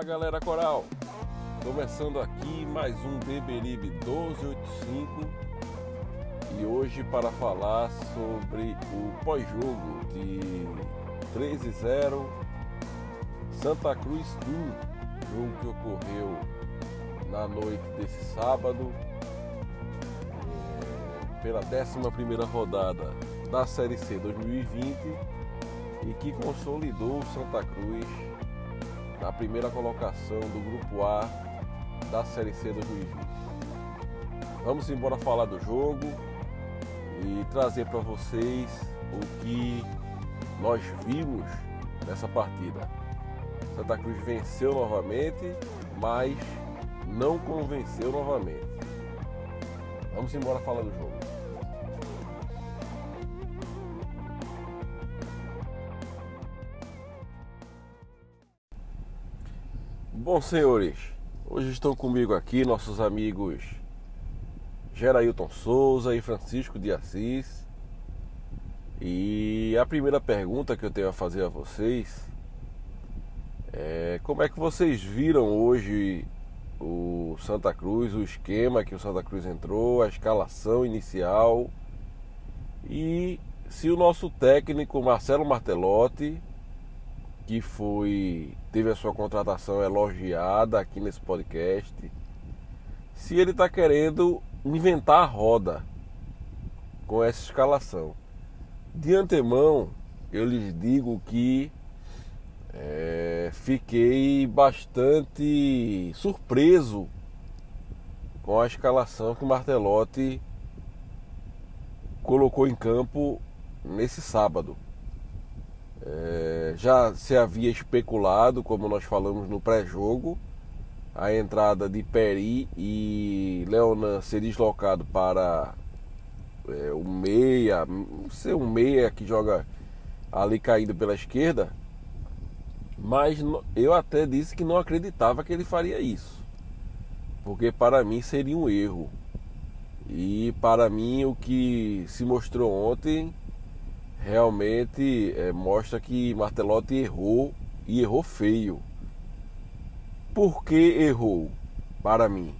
Fala galera coral, começando aqui mais um Beberibe 1285 e hoje para falar sobre o pós-jogo de 13-0 Santa Cruz 1, jogo que ocorreu na noite desse sábado, é, pela 11 rodada da Série C 2020 e que consolidou o Santa Cruz na primeira colocação do Grupo A da Série C 2020. Vamos embora falar do jogo e trazer para vocês o que nós vimos nessa partida. Santa Cruz venceu novamente, mas não convenceu novamente. Vamos embora falar do jogo. Bom, senhores, hoje estão comigo aqui nossos amigos Gerailton Souza e Francisco de Assis. E a primeira pergunta que eu tenho a fazer a vocês é, como é que vocês viram hoje o Santa Cruz, o esquema que o Santa Cruz entrou, a escalação inicial e se o nosso técnico Marcelo Martelotti, que foi teve a sua contratação elogiada aqui nesse podcast, se ele está querendo inventar a roda com essa escalação. De antemão, eu lhes digo que é, fiquei bastante surpreso com a escalação que Martelotti colocou em campo nesse sábado. É, já se havia especulado, como nós falamos no pré-jogo, a entrada de Peri e Leonan ser deslocado para é, o meia, ser um meia que joga ali caído pela esquerda, mas eu até disse que não acreditava que ele faria isso. Porque para mim seria um erro. E para mim o que se mostrou ontem realmente é, mostra que Martelotti errou e errou feio. Por que errou? Para mim.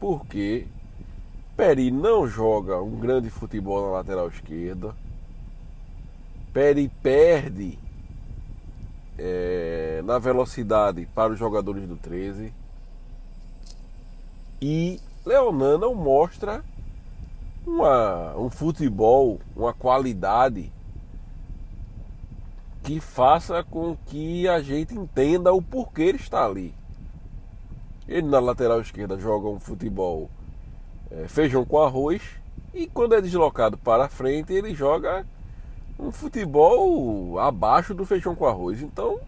Porque Peri não joga um grande futebol na lateral esquerda. Peri perde é, na velocidade para os jogadores do 13. E Leonan não mostra uma, um futebol, uma qualidade que faça com que a gente entenda o porquê ele está ali. Ele na lateral esquerda joga um futebol é, feijão com arroz e quando é deslocado para frente ele joga um futebol abaixo do feijão com arroz. Então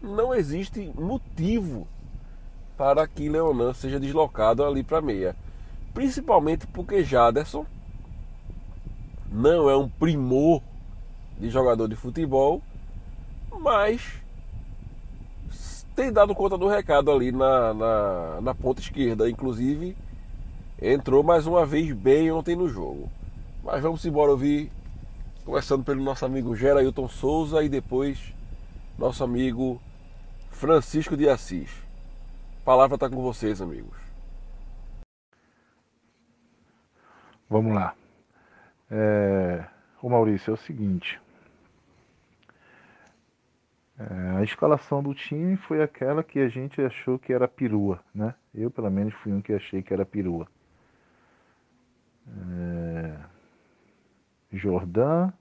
não existe motivo para que Leonan seja deslocado ali para meia. Principalmente porque Jaderson não é um primor de jogador de futebol, mas tem dado conta do recado ali na, na, na ponta esquerda. Inclusive, entrou mais uma vez bem ontem no jogo. Mas vamos embora ouvir Começando pelo nosso amigo Gerailton Souza e depois nosso amigo Francisco de Assis. A palavra está com vocês, amigos. Vamos lá. É... O Maurício, é o seguinte. É... A escalação do time foi aquela que a gente achou que era perua, né? Eu, pelo menos, fui um que achei que era perua. É... Jordan,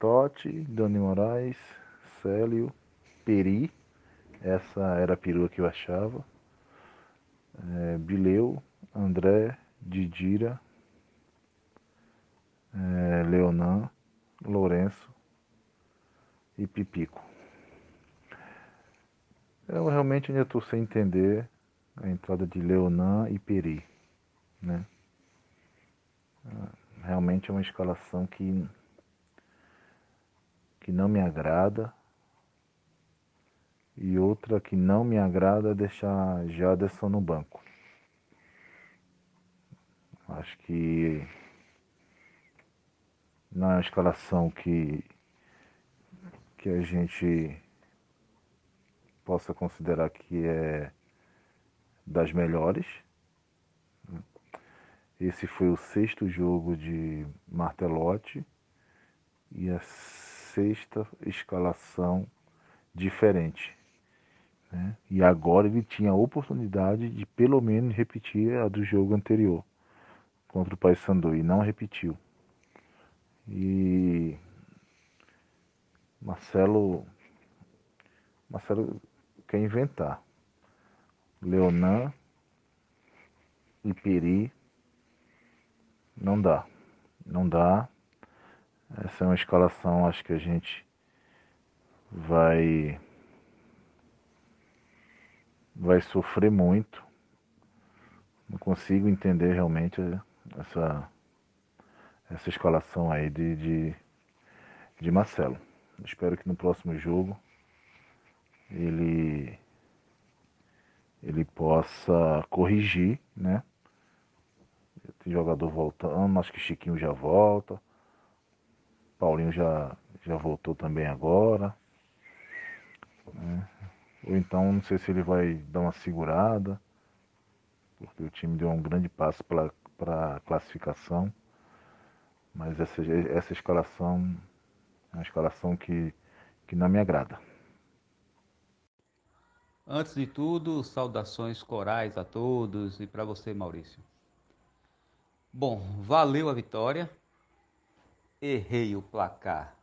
Totti, Dani Moraes, Célio, Peri, essa era a perua que eu achava, é, Bileu, André, Didira, é, Leonan, Lourenço e Pipico. Eu realmente ainda estou sem entender a entrada de Leonan e Peri, né? Ah, realmente é uma escalação que que não me agrada e outra que não me agrada é deixar Jaderson no banco. Acho que uma escalação que, que a gente possa considerar que é das melhores. Esse foi o sexto jogo de Martelotti e a sexta escalação diferente. Né? E agora ele tinha a oportunidade de pelo menos repetir a do jogo anterior contra o Paysandu e não repetiu. E Marcelo Marcelo quer inventar. Leonan e Peri não dá. Não dá. Essa é uma escalação, acho que a gente vai vai sofrer muito. Não consigo entender realmente essa essa escalação aí de, de, de Marcelo. Espero que no próximo jogo ele ele possa corrigir, né? Tem jogador voltando, acho que Chiquinho já volta. Paulinho já, já voltou também agora. Né? Ou então não sei se ele vai dar uma segurada, porque o time deu um grande passo para a classificação. Mas essa, essa escalação é uma escalação que, que não me agrada. Antes de tudo, saudações corais a todos e para você, Maurício. Bom, valeu a vitória. Errei o placar,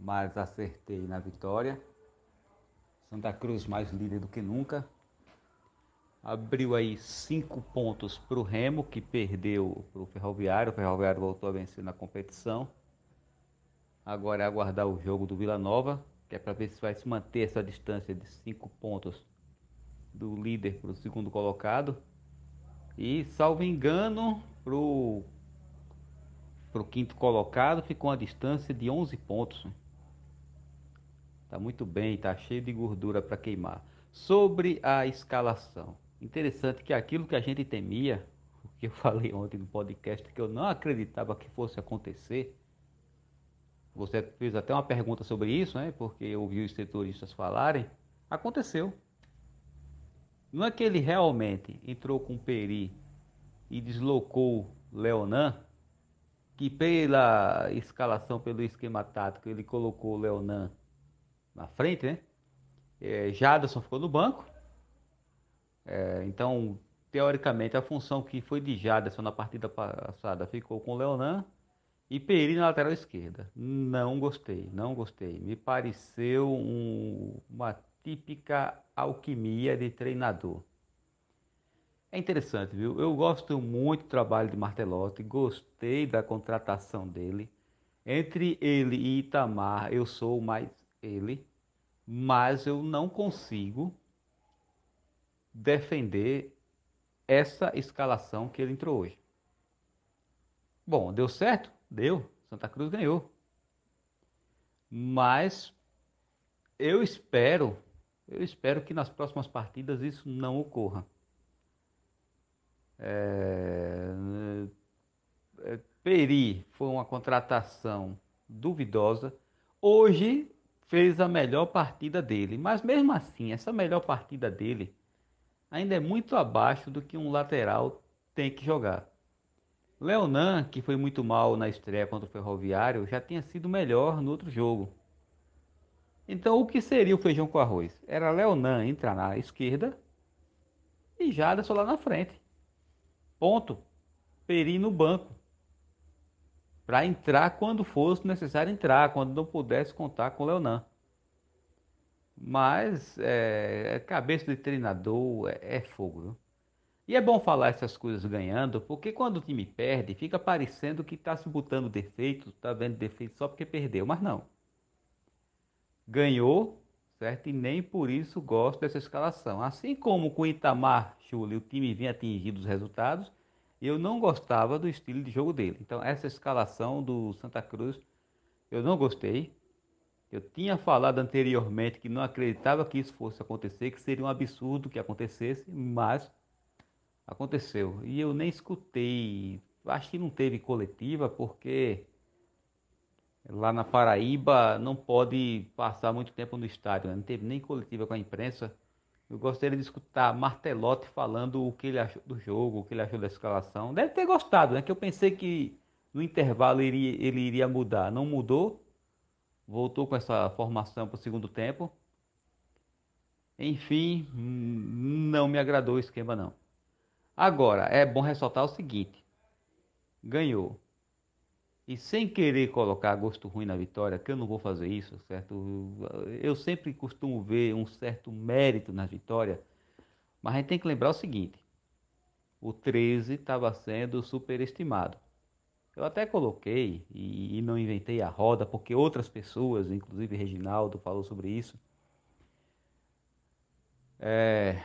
mas acertei na vitória. Santa Cruz mais líder do que nunca. Abriu aí cinco pontos para o Remo, que perdeu para o Ferroviário. O Ferroviário voltou a vencer na competição. Agora é aguardar o jogo do Vila Nova, que é para ver se vai se manter essa distância de cinco pontos do líder para o segundo colocado. E, salvo engano, para o quinto colocado ficou uma distância de 11 pontos. Tá muito bem, tá cheio de gordura para queimar. Sobre a escalação. Interessante que aquilo que a gente temia, o que eu falei ontem no podcast, que eu não acreditava que fosse acontecer, você fez até uma pergunta sobre isso, né? Porque ouviu os setoristas falarem. Aconteceu. Não é que ele realmente entrou com Peri e deslocou Leonan, que pela escalação, pelo esquema tático, ele colocou Leonan na frente, né? É, Jadson ficou no banco. É, então, teoricamente, a função que foi de Jadson na partida passada ficou com Leonan e Peri na lateral esquerda. Não gostei, não gostei. Me pareceu um, uma típica alquimia de treinador. É interessante, viu? Eu gosto muito do trabalho de Martelotti, gostei da contratação dele. Entre ele e Itamar, eu sou mais ele, mas eu não consigo defender essa escalação que ele entrou hoje. Bom, deu certo? Deu. Santa Cruz ganhou. Mas eu espero, eu espero que nas próximas partidas isso não ocorra. É, é, Peri foi uma contratação duvidosa. Hoje fez a melhor partida dele, mas mesmo assim, essa melhor partida dele ainda é muito abaixo do que um lateral tem que jogar. Leonan, que foi muito mal na estreia contra o Ferroviário, já tinha sido melhor no outro jogo. Então, o que seria o feijão com arroz? Era Leonan entrar na esquerda e Jaderson lá na frente. Ponto. Peri no banco. Para entrar quando fosse necessário entrar, quando não pudesse contar com Leonan. Mas é, é, cabeça de treinador é, é fogo. Viu? E é bom falar essas coisas ganhando, porque quando o time perde, fica parecendo que está se botando defeito, está vendo defeito só porque perdeu, mas não. Ganhou, certo? E nem por isso gosto dessa escalação. Assim como com Itamar Chuli o time vinha atingindo os resultados, eu não gostava do estilo de jogo dele. Então essa escalação do Santa Cruz eu não gostei. Eu tinha falado anteriormente que não acreditava que isso fosse acontecer, que seria um absurdo que acontecesse, mas aconteceu. E eu nem escutei. Acho que não teve coletiva porque lá na Paraíba não pode passar muito tempo no estádio, né? não teve nem coletiva com a imprensa. Eu gostaria de escutar Martelotti falando o que ele achou do jogo, o que ele achou da escalação. Deve ter gostado, né? Que eu pensei que no intervalo ele ele iria mudar. Não mudou. Voltou com essa formação para o segundo tempo. Enfim, não me agradou o esquema não. Agora, é bom ressaltar o seguinte. Ganhou e sem querer colocar gosto ruim na vitória, que eu não vou fazer isso, certo? Eu sempre costumo ver um certo mérito na vitória, mas a gente tem que lembrar o seguinte: o 13 estava sendo superestimado. Eu até coloquei e, não inventei a roda, porque outras pessoas, inclusive Reginaldo, falou sobre isso. É,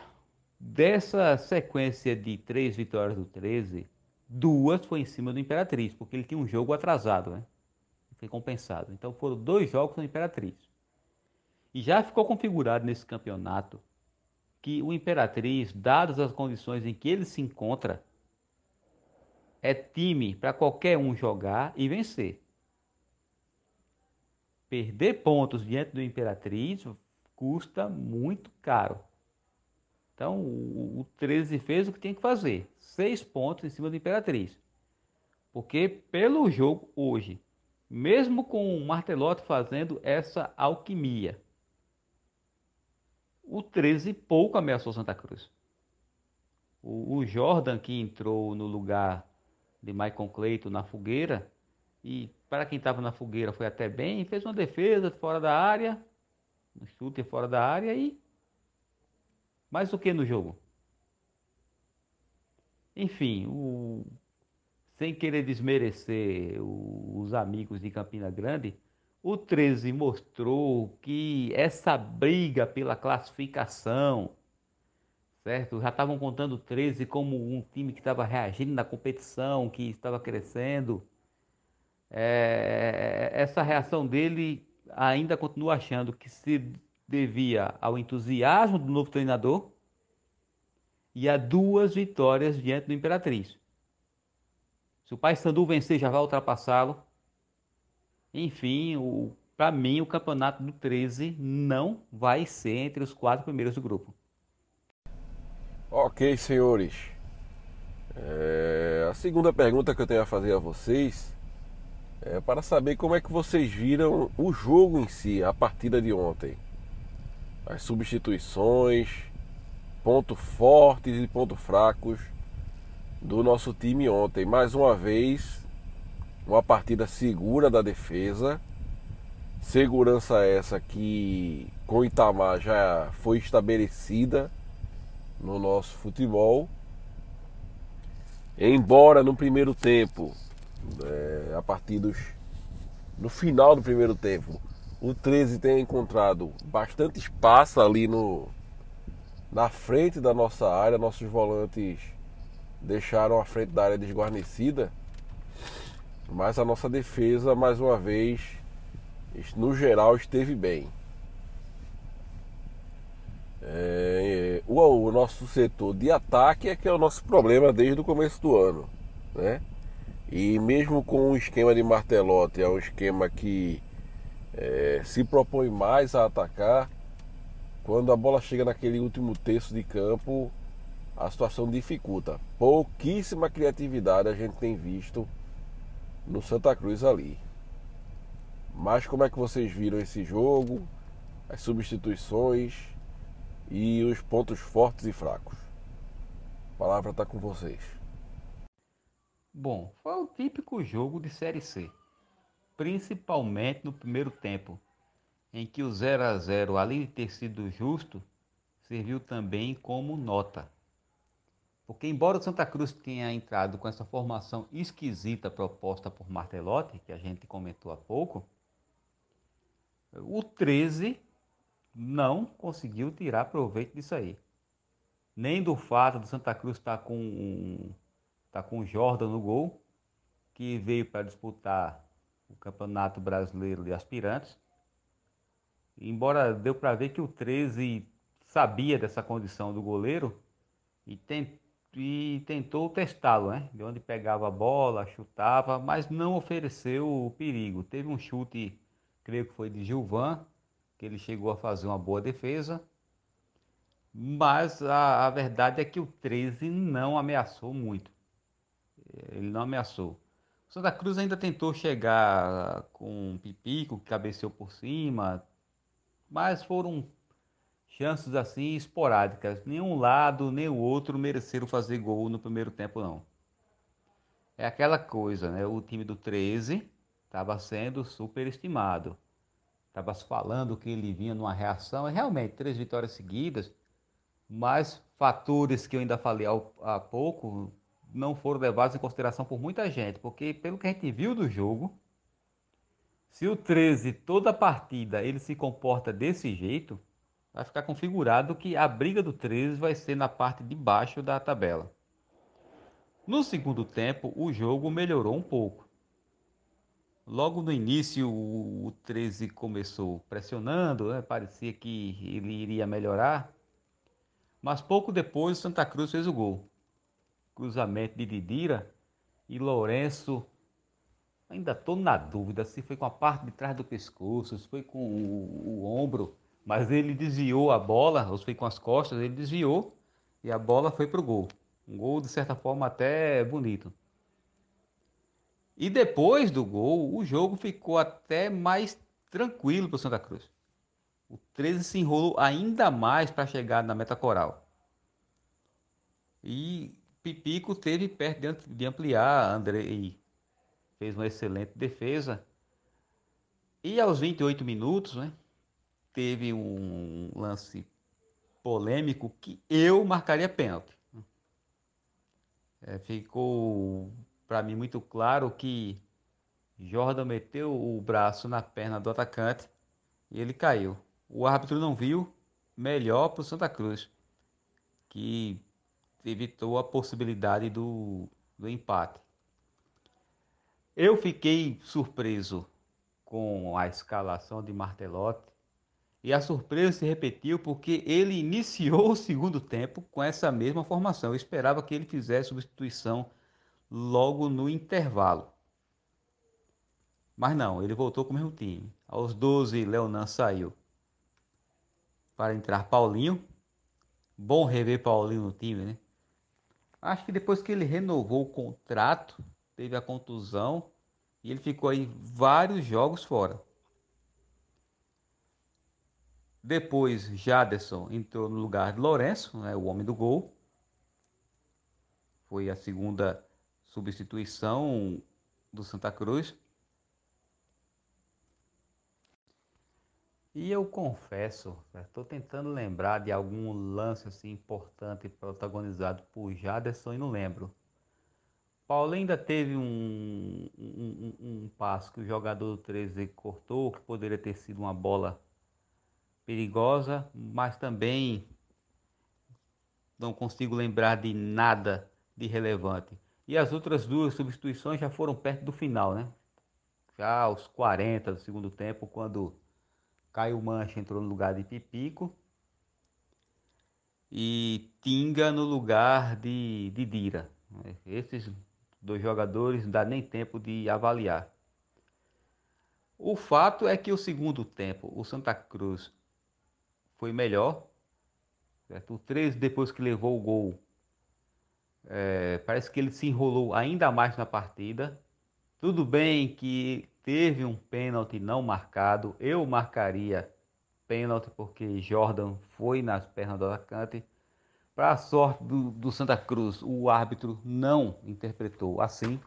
dessa sequência de três vitórias do 13, Duas foi em cima do Imperatriz, porque ele tinha um jogo atrasado, né? Foi compensado. Então foram dois jogos no Imperatriz. E já ficou configurado nesse campeonato que o Imperatriz, dadas as condições em que ele se encontra, é time para qualquer um jogar e vencer. Perder pontos diante do Imperatriz custa muito caro. Então o, o 13 fez o que tinha que fazer seis pontos em cima do Imperatriz. Porque pelo jogo hoje, mesmo com o Martelotti fazendo essa alquimia, o 13 pouco ameaçou Santa Cruz. O Jordan que entrou no lugar de Michael Clayton na fogueira, e para quem estava na fogueira foi até bem, fez uma defesa fora da área, um chute fora da área e mais o que no jogo? Enfim, o... sem querer desmerecer os amigos de Campina Grande, o 13 mostrou que essa briga pela classificação, certo? Já estavam contando o 13 como um time que estava reagindo na competição, que estava crescendo. É... essa reação dele ainda continua achando que se devia ao entusiasmo do novo treinador e a duas vitórias diante do Imperatriz. Se o Paysandu vencer, já vai ultrapassá-lo. Enfim, para mim, o campeonato do 13 não vai ser entre os quatro primeiros do grupo. Ok, senhores. É, a segunda pergunta que eu tenho a fazer a vocês é para saber como é que vocês viram o jogo em si, a partida de ontem. As substituições, pontos fortes e pontos fracos do nosso time ontem. Mais uma vez, uma partida segura da defesa. Segurança essa que com Itamar já foi estabelecida no nosso futebol. Embora no primeiro tempo, é, a partir dos. no final do primeiro tempo, o 13 tenha encontrado bastante espaço ali no, na frente da nossa área, nossos volantes deixaram a frente da área desguarnecida, mas a nossa defesa, mais uma vez, no geral, esteve bem. É, o, o, nosso setor de ataque é que é o nosso problema desde o começo do ano, né? E mesmo com o esquema de martelote, é um esquema que é, se propõe mais a atacar, quando a bola chega naquele último terço de campo, a situação dificulta. Pouquíssima criatividade a gente tem visto no Santa Cruz ali. Mas como é que vocês viram esse jogo, as substituições e os pontos fortes e fracos? A palavra está com vocês. Bom, foi o típico jogo de Série C, principalmente no primeiro tempo em que o 0 a 0, além de ter sido justo, serviu também como nota. Porque embora o Santa Cruz tenha entrado com essa formação esquisita proposta por Martelotti, que a gente comentou há pouco, o 13 não conseguiu tirar proveito disso aí. Nem do fato do Santa Cruz estar tá com tá com o Jordan no gol, que veio para disputar o Campeonato Brasileiro de Aspirantes. Embora deu para ver que o 13 sabia dessa condição do goleiro e, tent, e tentou testá-lo, né? De onde pegava a bola, chutava, mas não ofereceu perigo. Teve um chute, creio que foi de Gilvan, que ele chegou a fazer uma boa defesa. Mas a, a verdade é que o 13 não ameaçou muito. Ele não ameaçou. O Santa Cruz ainda tentou chegar com um Pipico, que cabeceou por cima, mas foram chances assim esporádicas. Nenhum lado, nem o outro mereceram fazer gol no primeiro tempo, não. É aquela coisa, né? O time do 13 estava sendo superestimado. Estava falando que ele vinha numa reação. E realmente, três vitórias seguidas, mas fatores que eu ainda falei há pouco não foram levados em consideração por muita gente, porque pelo que a gente viu do jogo, se o 13 toda a partida ele se comporta desse jeito, vai ficar configurado que a briga do 13 vai ser na parte de baixo da tabela. No segundo tempo, o jogo melhorou um pouco. Logo no início, o 13 começou pressionando, né? parecia que ele iria melhorar. Mas pouco depois, o Santa Cruz fez o gol cruzamento de Didira e Lourenço. Ainda estou na dúvida se foi com a parte de trás do pescoço, se foi com o, o ombro, mas ele desviou a bola, ou se foi com as costas, ele desviou e a bola foi para o gol. Um gol, de certa forma, até bonito. E depois do gol, o jogo ficou até mais tranquilo para o Santa Cruz. O 13 se enrolou ainda mais para chegar na meta coral. E Pipico teve perto de ampliar, Andrei fez uma excelente defesa. E aos 28 minutos, né, teve um lance polêmico que eu marcaria pênalti. É, ficou para mim muito claro que Jordan meteu o braço na perna do atacante e ele caiu. O árbitro não viu, melhor para o Santa Cruz, que evitou a possibilidade do, do empate. Eu fiquei surpreso com a escalação de Martelotti e a surpresa se repetiu porque ele iniciou o segundo tempo com essa mesma formação. Eu esperava que ele fizesse substituição logo no intervalo. Mas não, ele voltou com o mesmo time. Aos 12, Leonan saiu para entrar Paulinho. Bom rever Paulinho no time, né? Acho que depois que ele renovou o contrato, teve a contusão e ele ficou aí vários jogos fora. Depois, Jaderson entrou no lugar de Lourenço, né, o homem do gol. Foi a segunda substituição do Santa Cruz. E eu confesso, estou tentando lembrar de algum lance assim importante protagonizado por Jaderson e não lembro. Paulo ainda teve um, um, um, um passo que o jogador do 13 cortou, que poderia ter sido uma bola perigosa, mas também não consigo lembrar de nada de relevante. E as outras duas substituições já foram perto do final, né? Já aos 40 do segundo tempo, quando Caio Mancha entrou no lugar de Pipico. E Tinga no lugar de, de Dira. Esses dois jogadores não dá nem tempo de avaliar. O fato é que o segundo tempo, o Santa Cruz foi melhor. Certo? O 13, depois que levou o gol, é, parece que ele se enrolou ainda mais na partida. Tudo bem que teve um pênalti não marcado. Eu marcaria pênalti porque Jordan foi nas pernas do atacante. Para a sorte do, do Santa Cruz, o árbitro não interpretou assim.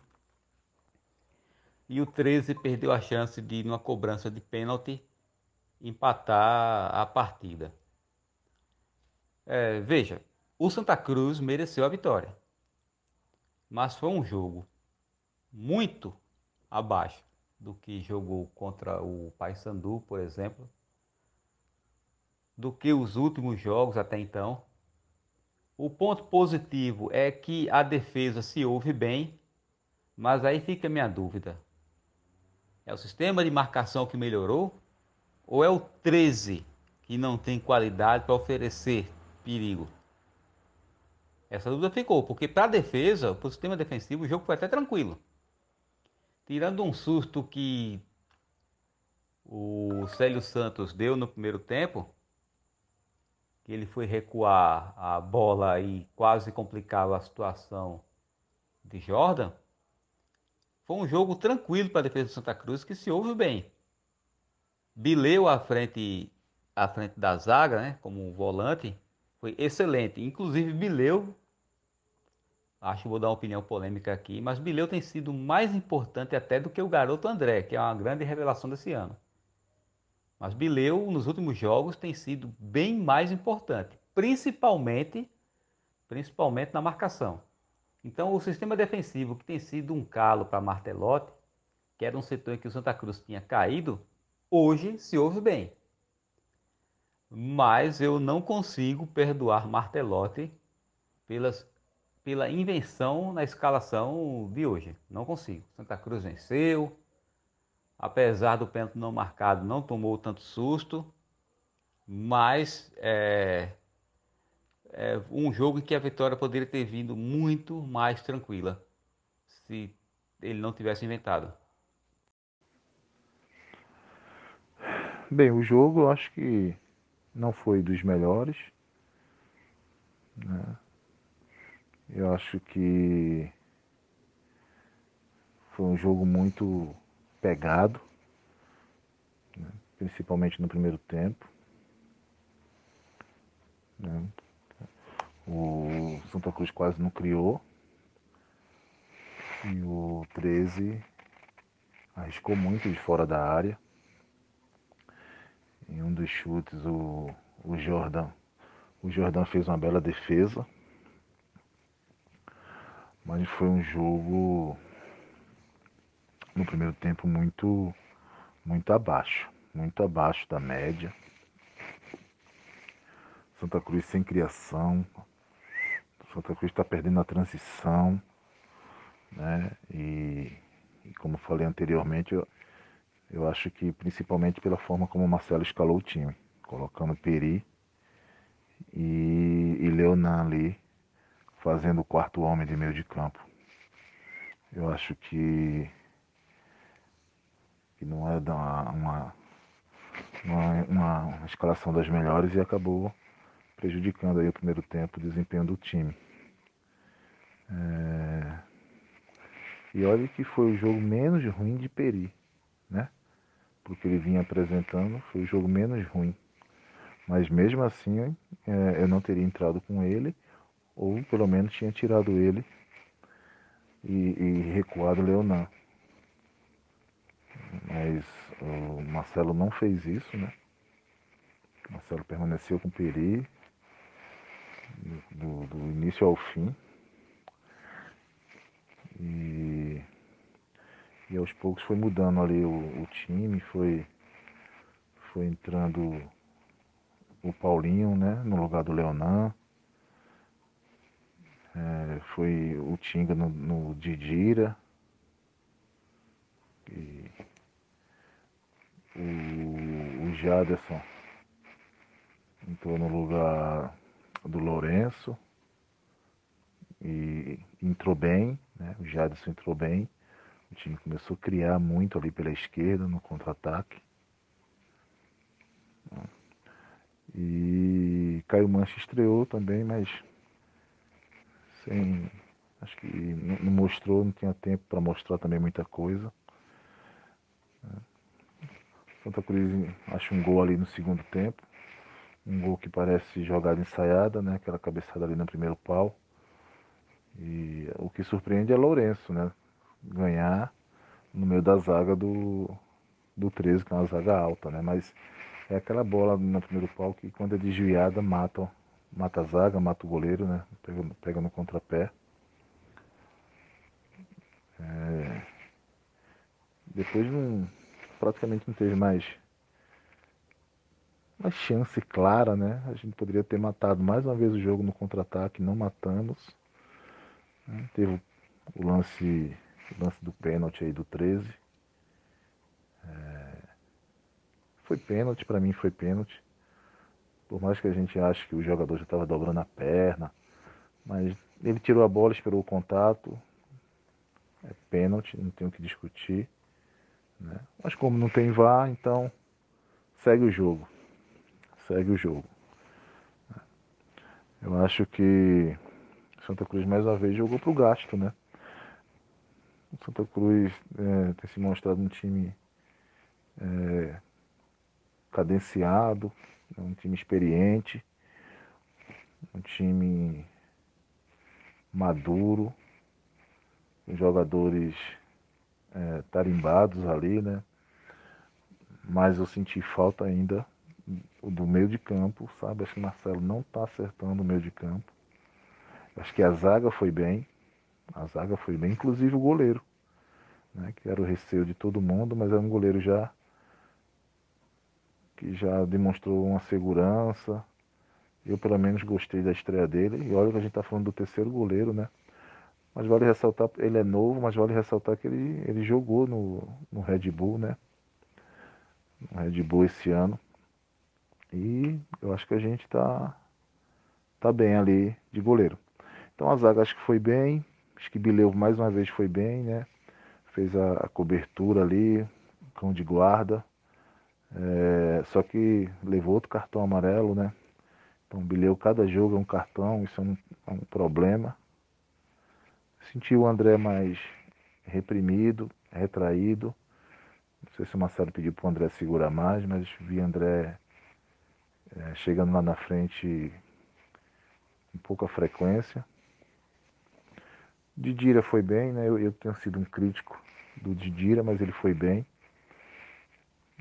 E o 13 perdeu a chance de, numa cobrança de pênalti, empatar a partida. É, veja, o Santa Cruz mereceu a vitória. Mas foi um jogo muito abaixo do que jogou contra o Paysandu, por exemplo. do que os últimos jogos até então. O ponto positivo é que a defesa se ouve bem, mas aí fica a minha dúvida. É o sistema de marcação que melhorou? Ou é o 13 que não tem qualidade para oferecer perigo? Essa dúvida ficou, porque para a defesa, para o sistema defensivo, o jogo foi até tranquilo. Tirando um susto que o Célio Santos deu no primeiro tempo, que ele foi recuar a bola e quase complicava a situação de Jordan, foi um jogo tranquilo para a defesa do Santa Cruz que se ouve bem. Bileu à frente, à frente da zaga, né, como volante, foi excelente. Inclusive Bileu, acho que vou dar uma opinião polêmica aqui, mas Bileu tem sido mais importante até do que o garoto André, que é uma grande revelação desse ano. Mas Bileu, nos últimos jogos, tem sido bem mais importante, principalmente, principalmente na marcação. Então, o sistema defensivo, que tem sido um calo para Martelotti, que era um setor em que o Santa Cruz tinha caído, hoje se ouve bem. Mas eu não consigo perdoar Martelotti pelas, pela invenção na escalação de hoje. Não consigo. Santa Cruz venceu, apesar do pênalti não marcado, não tomou tanto susto, mas é, é um jogo em que a vitória poderia ter vindo muito mais tranquila se ele não tivesse inventado. Bem, o jogo eu acho que não foi dos melhores. Né? Eu acho que foi um jogo muito pegado, né? principalmente no primeiro tempo. Né? O Santa Cruz quase não criou. E o 13 arriscou muito de fora da área. Em um dos chutes o, o Jordan. O Jordan fez uma bela defesa. Mas foi um jogo no primeiro tempo muito muito abaixo, muito abaixo da média. Santa Cruz sem criação. Santa Cruz está perdendo a transição, né? E, e como falei anteriormente, eu acho que principalmente pela forma como o Marcelo escalou o time, colocando Peri e, e Leonan ali fazendo o quarto homem de meio de campo. Eu acho que que não é uma, uma, uma, escalação das melhores e acabou prejudicando aí o primeiro tempo o desempenho do time. É... E olha que foi o jogo menos ruim de Peri, né? Porque ele vinha apresentando, foi o jogo menos ruim. Mas mesmo assim, é, eu não teria entrado com ele, ou pelo menos tinha tirado ele e, e recuado o Leonan mas o Marcelo não fez isso, né? O Marcelo permaneceu com o Peri do, do início ao fim. E, e aos poucos foi mudando ali o, o time, foi, foi entrando o Paulinho, né, no lugar do Leonan. É, foi o Tinga no, no Didira. E o, o Jaderson entrou no lugar do Lourenço e entrou bem, né? O Jaderson entrou bem. O time começou a criar muito ali pela esquerda no contra-ataque. E Caio Mancha estreou também, mas sem. Acho que não mostrou, não tinha tempo para mostrar também muita coisa. Santa Cruz acha um gol ali no segundo tempo. Um gol que parece jogada ensaiada, né? Aquela cabeçada ali no primeiro pau. E o que surpreende é Lourenço, né? Ganhar no meio da zaga do, do 13, que é uma zaga alta, né? Mas é aquela bola no primeiro pau que quando é desviada mata, mata a zaga, mata o goleiro, né? Pega, pega no contrapé. É... Depois não praticamente não teve mais uma chance clara, né? A gente poderia ter matado mais uma vez o jogo no contra-ataque, não matamos. Né? Teve o lance, lance do pênalti aí do 13. É... Foi pênalti, para mim foi pênalti. Por mais que a gente ache que o jogador já estava dobrando a perna, mas ele tirou a bola, esperou o contato. É pênalti, não tem o que discutir. Né? Mas como não tem VAR, então segue o jogo. Segue o jogo. Eu acho que Santa Cruz mais uma vez jogou para o gasto, né? O Santa Cruz é, tem se mostrado um time é, cadenciado, né? um time experiente, um time maduro, com jogadores é, tarimbados ali, né? Mas eu senti falta ainda do meio de campo, sabe? Acho que o Marcelo não está acertando o meio de campo. Acho que a zaga foi bem, a zaga foi bem, inclusive o goleiro, né? Que era o receio de todo mundo, mas é um goleiro já que já demonstrou uma segurança. Eu pelo menos gostei da estreia dele. E olha que a gente está falando do terceiro goleiro, né? Mas vale ressaltar, ele é novo, mas vale ressaltar que ele, ele jogou no, no Red Bull, né? No Red Bull esse ano. E eu acho que a gente tá, tá bem ali de goleiro. Então a zaga acho que foi bem. Acho que Bileu mais uma vez foi bem, né? Fez a, a cobertura ali, cão de guarda. É, só que levou outro cartão amarelo, né? Então Bileu cada jogo é um cartão, isso é um, é um problema. Senti o André mais reprimido, retraído. Não sei se o Marcelo pediu para o André segurar mais, mas vi André é, chegando lá na frente com pouca frequência. Didira foi bem, né? Eu, eu, tenho sido um crítico do Didira, mas ele foi bem.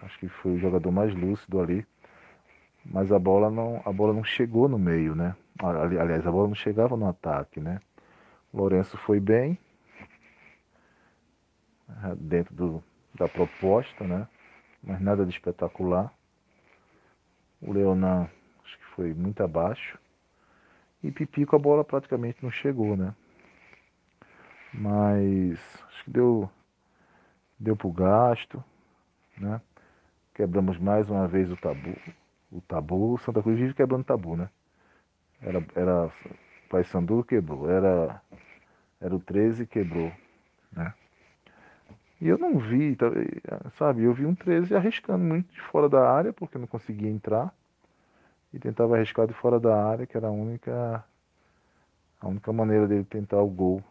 Acho que foi o jogador mais lúcido ali. Mas a bola não, a bola não chegou no meio, né? Aliás, a bola não chegava no ataque, né? Lourenço foi bem dentro do, da proposta, né? Mas nada de espetacular. O Leonan acho que foi muito abaixo. E Pipico a bola praticamente não chegou, né? Mas acho que deu deu pro gasto, né? Quebramos mais uma vez o tabu. O tabu, Santa Cruz vive quebrando tabu, né? Era, era Paysandu quebrou, era, era o 13 quebrou, né? E eu não vi, tá, sabe, eu vi um 13 arriscando muito de fora da área, porque não conseguia entrar, e tentava arriscar de fora da área, que era a única, a única maneira dele tentar o gol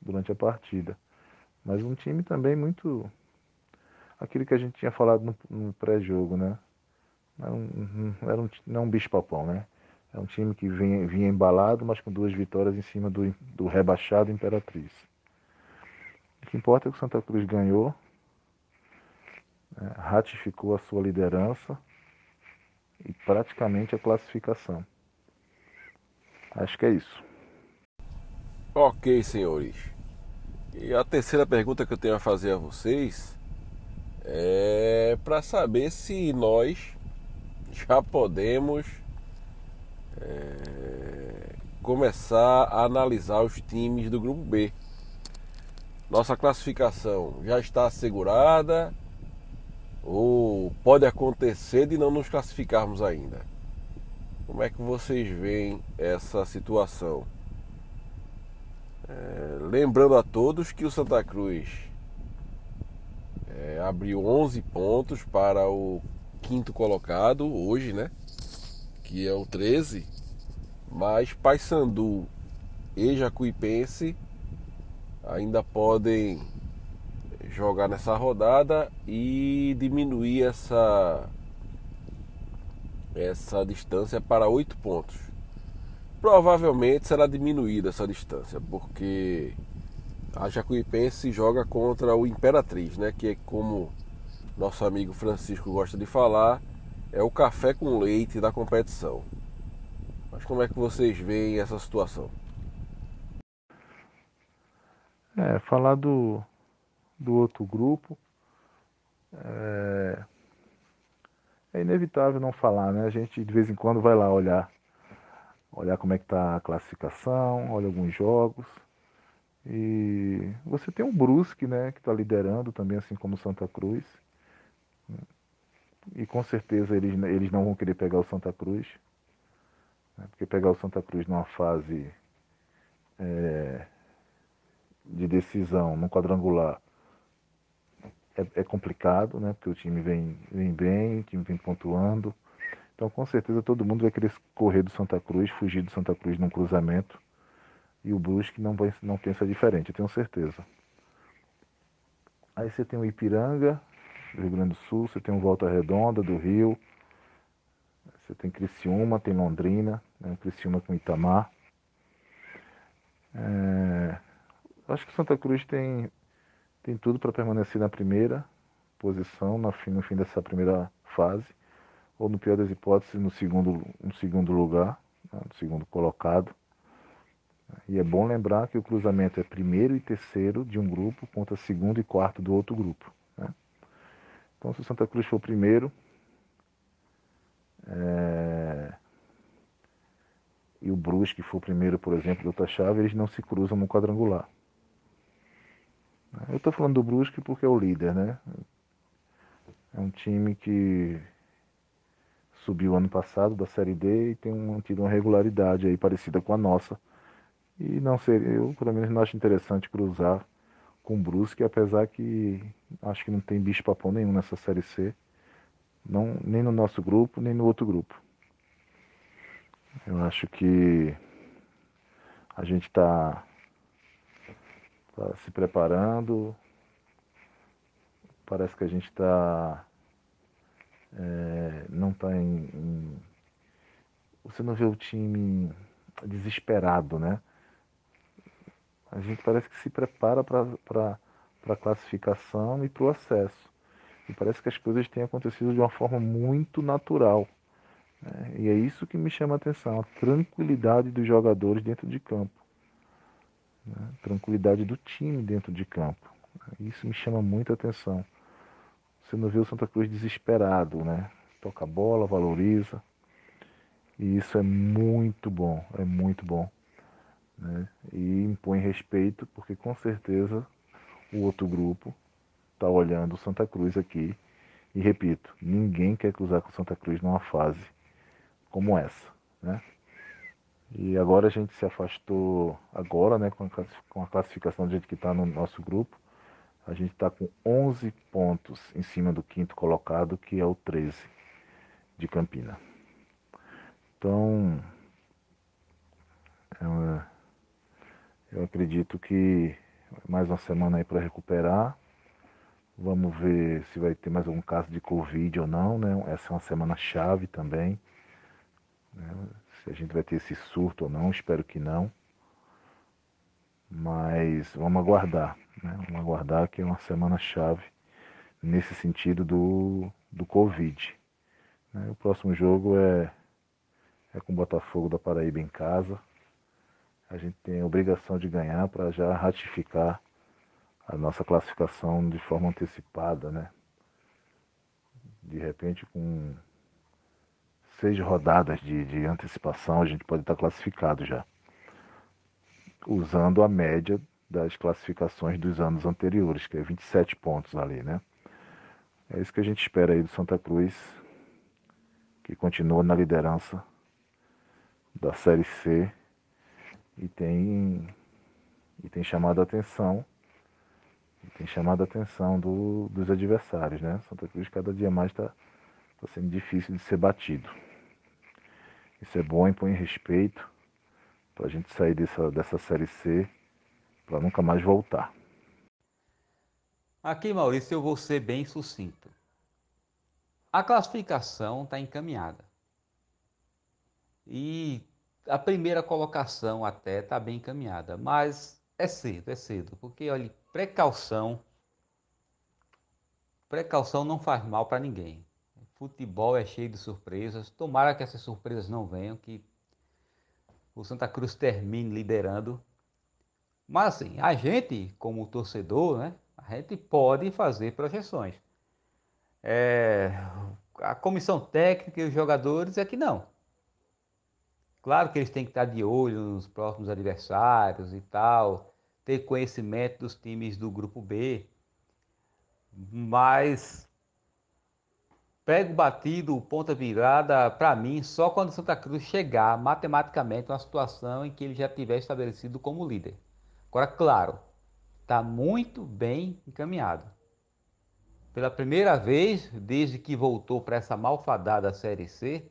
durante a partida. Mas um time também muito. aquilo que a gente tinha falado no, no pré-jogo, né? Era um, era um, não um bicho-papão, né? É um time que vinha, vinha embalado, mas com duas vitórias em cima do, do rebaixado Imperatriz. O que importa é que o Santa Cruz ganhou, né, ratificou a sua liderança e praticamente a classificação. Acho que é isso. Ok, senhores. E a terceira pergunta que eu tenho a fazer a vocês é para saber se nós já podemos é, começar a analisar os times do grupo B. Nossa classificação já está assegurada ou pode acontecer de não nos classificarmos ainda? Como é que vocês veem essa situação? É, lembrando a todos que o Santa Cruz é, abriu 11 pontos para o quinto colocado hoje, né? que é o 13, mas Paysandu e Jacuipense ainda podem jogar nessa rodada e diminuir essa essa distância para 8 pontos. Provavelmente será diminuída essa distância, porque a Jacuipense joga contra o Imperatriz, né, que é como nosso amigo Francisco gosta de falar, é o café com leite da competição. Mas como é que vocês veem essa situação? É, falar do, do outro grupo. É, é inevitável não falar, né? A gente de vez em quando vai lá olhar, olhar como é que está a classificação, olha alguns jogos. E você tem o Brusque, né, que está liderando também, assim como o Santa Cruz. E com certeza eles, eles não vão querer pegar o Santa Cruz. Né, porque pegar o Santa Cruz numa fase é, de decisão, num quadrangular, é, é, complicado, né? Porque o time vem, vem bem, o time vem pontuando. Então, com certeza, todo mundo vai querer correr do Santa Cruz, fugir do Santa Cruz num cruzamento. E o Brusque não, vai, não pensa diferente, eu tenho certeza. Aí você tem o Ipiranga, do Rio Grande do Sul, você tem o Volta Redonda, do Rio. Você tem Criciúma, tem Londrina, né? Criciúma com Itamar. É, acho que Santa Cruz tem tem tudo para permanecer na primeira posição, no fim, no fim dessa primeira fase, ou no pior das hipóteses, no segundo, no segundo lugar, né, no segundo colocado. E é bom lembrar que o cruzamento é primeiro e terceiro de um grupo contra segundo e quarto do outro grupo. Né? Então, se o Santa Cruz for primeiro, é... e o Brusque for primeiro, por exemplo, de outra chave, eles não se cruzam no quadrangular. Eu estou falando do Brusque porque é o líder, né? É um time que subiu ano passado da Série D e tem mantido uma regularidade aí parecida com a nossa. E não seria, eu pelo menos não acho interessante cruzar com o Brusque, apesar que acho que não tem bicho papão nenhum nessa Série C. Não, nem no nosso grupo, nem no outro grupo. Eu acho que a gente está tá se preparando. Parece que a gente está. É, não está em, Você não vê o time desesperado, né? A gente parece que se prepara para a classificação e para o acesso. E parece que as coisas têm acontecido de uma forma muito natural. Né? E é isso que me chama a atenção, a tranquilidade dos jogadores dentro de campo né? tranquilidade do time dentro de campo. Isso me chama muita atenção. Você não vê o Santa Cruz desesperado, né? Toca a bola, valoriza. E isso é muito bom, é muito bom. Né? E impõe respeito, porque com certeza o outro grupo está olhando o Santa Cruz aqui. E repito, ninguém quer cruzar com o Santa Cruz numa fase como essa. Né? E agora a gente se afastou, agora, né, com a classificação do jeito que está no nosso grupo, a gente está com 11 pontos em cima do quinto colocado, que é o 13 de Campina. Então, eu, eu acredito que mais uma semana aí para recuperar. Vamos ver se vai ter mais algum caso de Covid ou não, né? Essa é uma semana chave também. Né? Se a gente vai ter esse surto ou não, espero que não. Mas vamos aguardar, né? Vamos aguardar que é uma semana chave nesse sentido do, do Covid. Né? O próximo jogo é, é com o Botafogo da Paraíba em casa. A gente tem a obrigação de ganhar para já ratificar a nossa classificação de forma antecipada, né? De repente com seis rodadas de, de antecipação, a gente pode estar classificado já. Usando a média das classificações dos anos anteriores, que é 27 pontos ali, né? É isso que a gente espera aí do Santa Cruz, que continua na liderança da Série C e tem, e tem chamado a atenção, tem chamado a atenção do, dos adversários, né? Santa Cruz cada dia mais está tá sendo difícil de ser batido. Isso é bom, impõe respeito para a gente sair dessa, dessa Série C para nunca mais voltar. Aqui, Maurício, eu vou ser bem sucinto. A classificação está encaminhada. E a primeira colocação até está bem encaminhada, mas é cedo, é cedo, porque olha, precaução, precaução não faz mal para ninguém. Futebol é cheio de surpresas. Tomara que essas surpresas não venham, que o Santa Cruz termine liderando. Mas assim, a gente, como torcedor, né, a gente pode fazer projeções. É, a comissão técnica e os jogadores é que não. Claro que eles têm que estar de olho nos próximos adversários e tal, ter conhecimento dos times do grupo B, mas prego batido, ponta virada, para mim, só quando Santa Cruz chegar matematicamente a uma situação em que ele já tiver estabelecido como líder. Agora, claro, está muito bem encaminhado. Pela primeira vez, desde que voltou para essa malfadada Série C,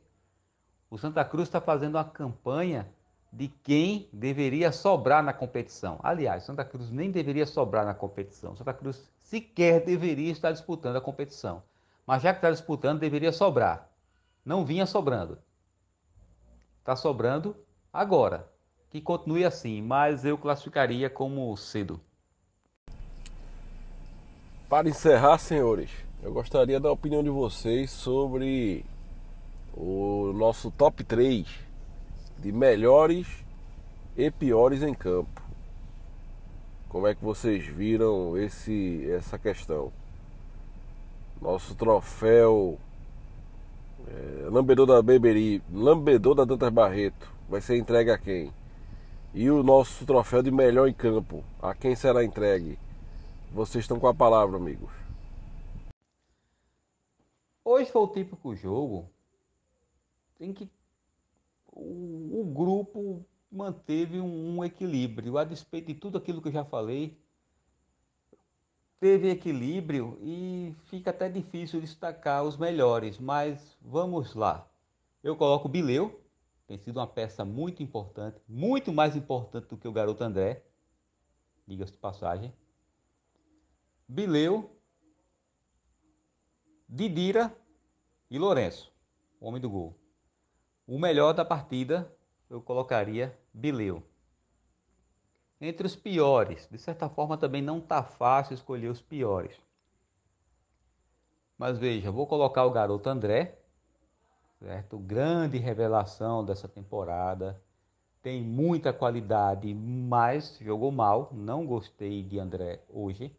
o Santa Cruz está fazendo uma campanha de quem deveria sobrar na competição. Aliás, Santa Cruz nem deveria sobrar na competição. Santa Cruz sequer deveria estar disputando a competição. Mas já que está disputando, deveria sobrar. Não vinha sobrando. Está sobrando agora. Que continue assim, mas eu classificaria como cedo. Para encerrar, senhores, eu gostaria da opinião de vocês sobre o nosso top 3 de melhores e piores em campo. Como é que vocês viram esse, essa questão? Nosso troféu é, Lambedor da Beberi, Lambedor da Dantas Barreto, vai ser entregue a quem? E o nosso troféu de melhor em campo, a quem será entregue? Vocês estão com a palavra, amigos. Hoje foi o típico jogo em que o, o grupo manteve um, um, equilíbrio, a despeito de tudo aquilo que eu já falei, teve equilíbrio e fica até difícil destacar os melhores, mas vamos lá. Eu coloco Bileu, tem sido uma peça muito importante, muito mais importante do que o garoto André, diga-se de passagem. Bileu, Didira e Lourenço, homem do gol. O melhor da partida eu colocaria Bileu. Entre os piores, de certa forma também não está fácil escolher os piores. Mas veja, vou colocar o garoto André, certo? Grande revelação dessa temporada. Tem muita qualidade, mas jogou mal. Não gostei de André hoje.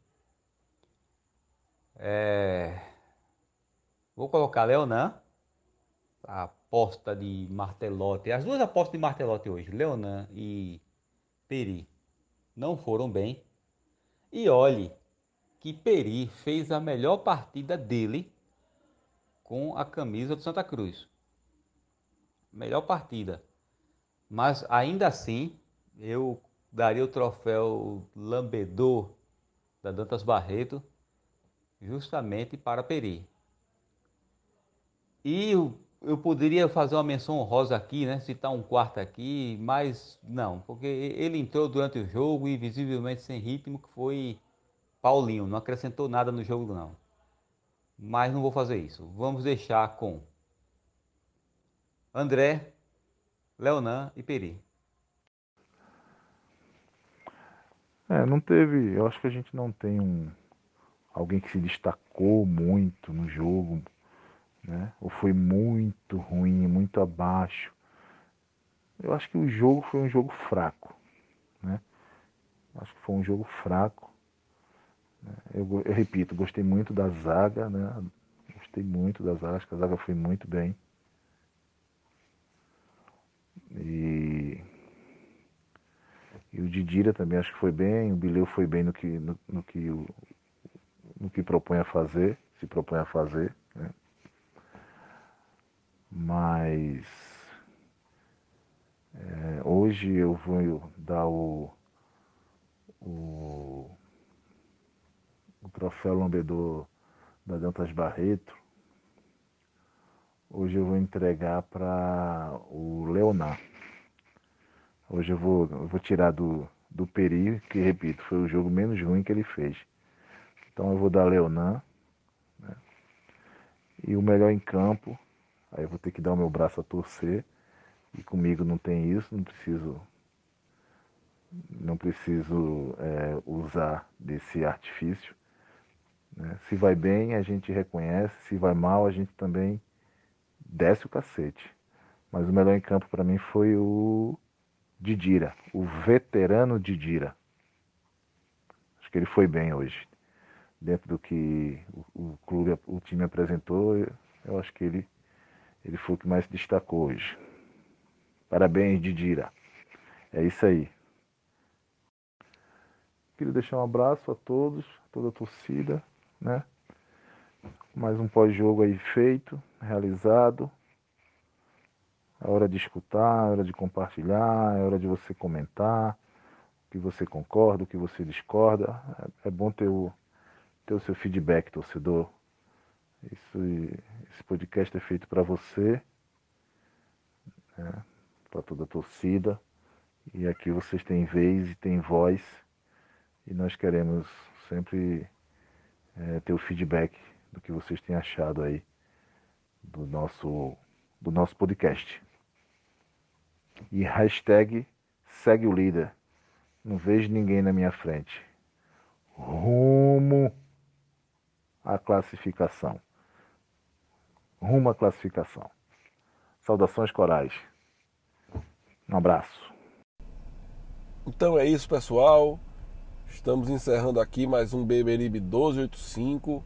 É... Vou colocar Leonan, a aposta de Martelotti. As duas apostas de Martelotti hoje, Leonan e Peri, não foram bem. E olhe que Peri fez a melhor partida dele com a camisa do Santa Cruz. Melhor partida. Mas ainda assim, eu daria o troféu lambedor da Dantas Barreto justamente para Peri. E eu poderia fazer uma menção honrosa aqui, né? Citar um quarto aqui, mas não, porque ele entrou durante o jogo e visivelmente sem ritmo, que foi Paulinho, não acrescentou nada no jogo não. Mas não vou fazer isso. Vamos deixar com André, Leonan e Peri. É, não teve. Eu acho que a gente não tem um alguém que se destacou muito no jogo, né? Ou foi muito ruim, muito abaixo. Eu acho que o jogo foi um jogo fraco, né? Acho que foi um jogo fraco. Né? Eu, eu repito, gostei muito da zaga, né? Gostei muito da zaga, acho que a zaga foi muito bem. E, e o Didira também acho que foi bem, o Bileu foi bem no que, no, no que o, no que propõe a fazer, se propõe a fazer. Né? Mas é, hoje eu vou dar o, o, o troféu Lambedor da Dantas Barreto. Hoje eu vou entregar para o Leonar. Hoje eu vou, eu vou tirar do, do Peri, que repito, foi o jogo menos ruim que ele fez. Então eu vou dar Leonan. Né? E o melhor em campo. Aí eu vou ter que dar o meu braço a torcer. E comigo não tem isso, não preciso. Não preciso é, usar desse artifício. Né? Se vai bem, a gente reconhece. Se vai mal, a gente também desce o cacete. Mas o melhor em campo para mim foi o Didira, o veterano Didira. Acho que ele foi bem hoje dentro do que o, o clube, o time apresentou, Eu acho que ele, ele foi o que mais se destacou hoje. Parabéns, Didira. É isso aí. Queria deixar um abraço a todos, toda a torcida, né? Mais um pós-jogo aí feito, realizado. É hora de escutar, é hora de compartilhar, é hora de você comentar o que você concorda, o que você discorda. É, é bom ter o, ter o seu feedback, torcedor. Isso, esse podcast é feito para você, né, para toda a torcida. E aqui vocês têm vez e têm voz. E nós queremos sempre é, ter o feedback do que vocês têm achado aí do nosso, do nosso podcast. E hashtag segue o líder. Não vejo ninguém na minha frente. Rumo à classificação. Rumo à classificação. Saudações corais. Um abraço. Então é isso, pessoal. Estamos encerrando aqui mais um Beberibe 1285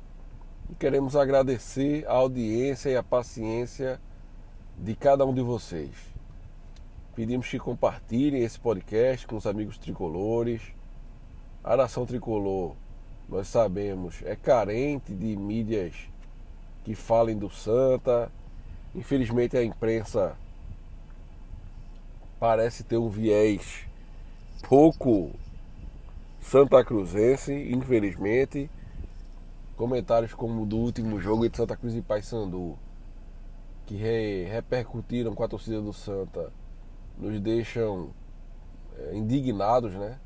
e queremos agradecer a audiência e a paciência de cada um de vocês. Pedimos que compartilhem esse podcast com os amigos tricolores. A nação tricolor, nós sabemos, é carente de mídias que falem do Santa. Infelizmente a imprensa parece ter um viés pouco santa cruzense, infelizmente. Comentários como o do último jogo de Santa Cruz e Paysandu, que re repercutiram com a torcida do Santa nos deixam é, indignados, né?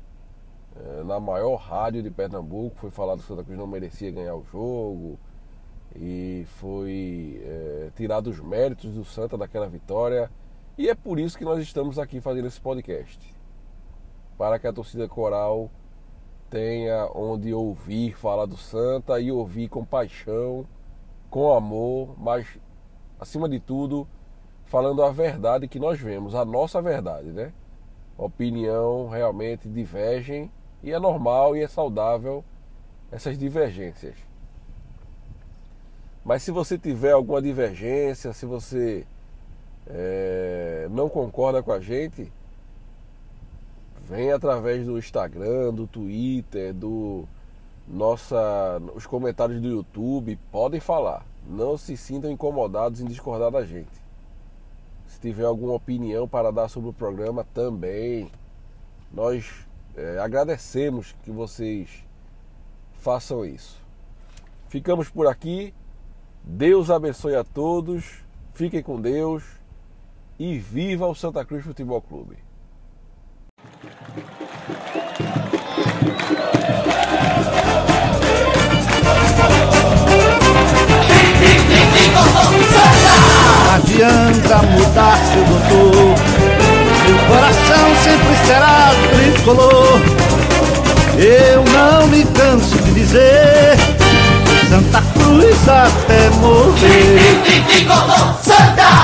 É, na maior rádio de Pernambuco foi falado que Santa Cruz não merecia ganhar o jogo e foi é, tirado os méritos do Santa daquela vitória. E é por isso que nós estamos aqui fazendo esse podcast. Para que a torcida coral tenha onde ouvir falar do Santa e ouvir com paixão, com amor, mas acima de tudo falando a verdade que nós vemos, a nossa verdade, né? Opinião realmente divergem e é normal e é saudável essas divergências. Mas se você tiver alguma divergência, se você é, não concorda com a gente, vem através do Instagram, do Twitter, do nossa, os comentários do YouTube, podem falar. Não se sintam incomodados em discordar da gente. Se tiver alguma opinião para dar sobre o programa também, nós é, agradecemos que vocês façam isso. Ficamos por aqui. Deus abençoe a todos. Fiquem com Deus e viva o Santa Cruz Futebol Clube. adianta mudar seu doutor. Meu coração sempre será tricolor. Eu não me canso de dizer Santa Cruz até morrer. Tricolor Santa!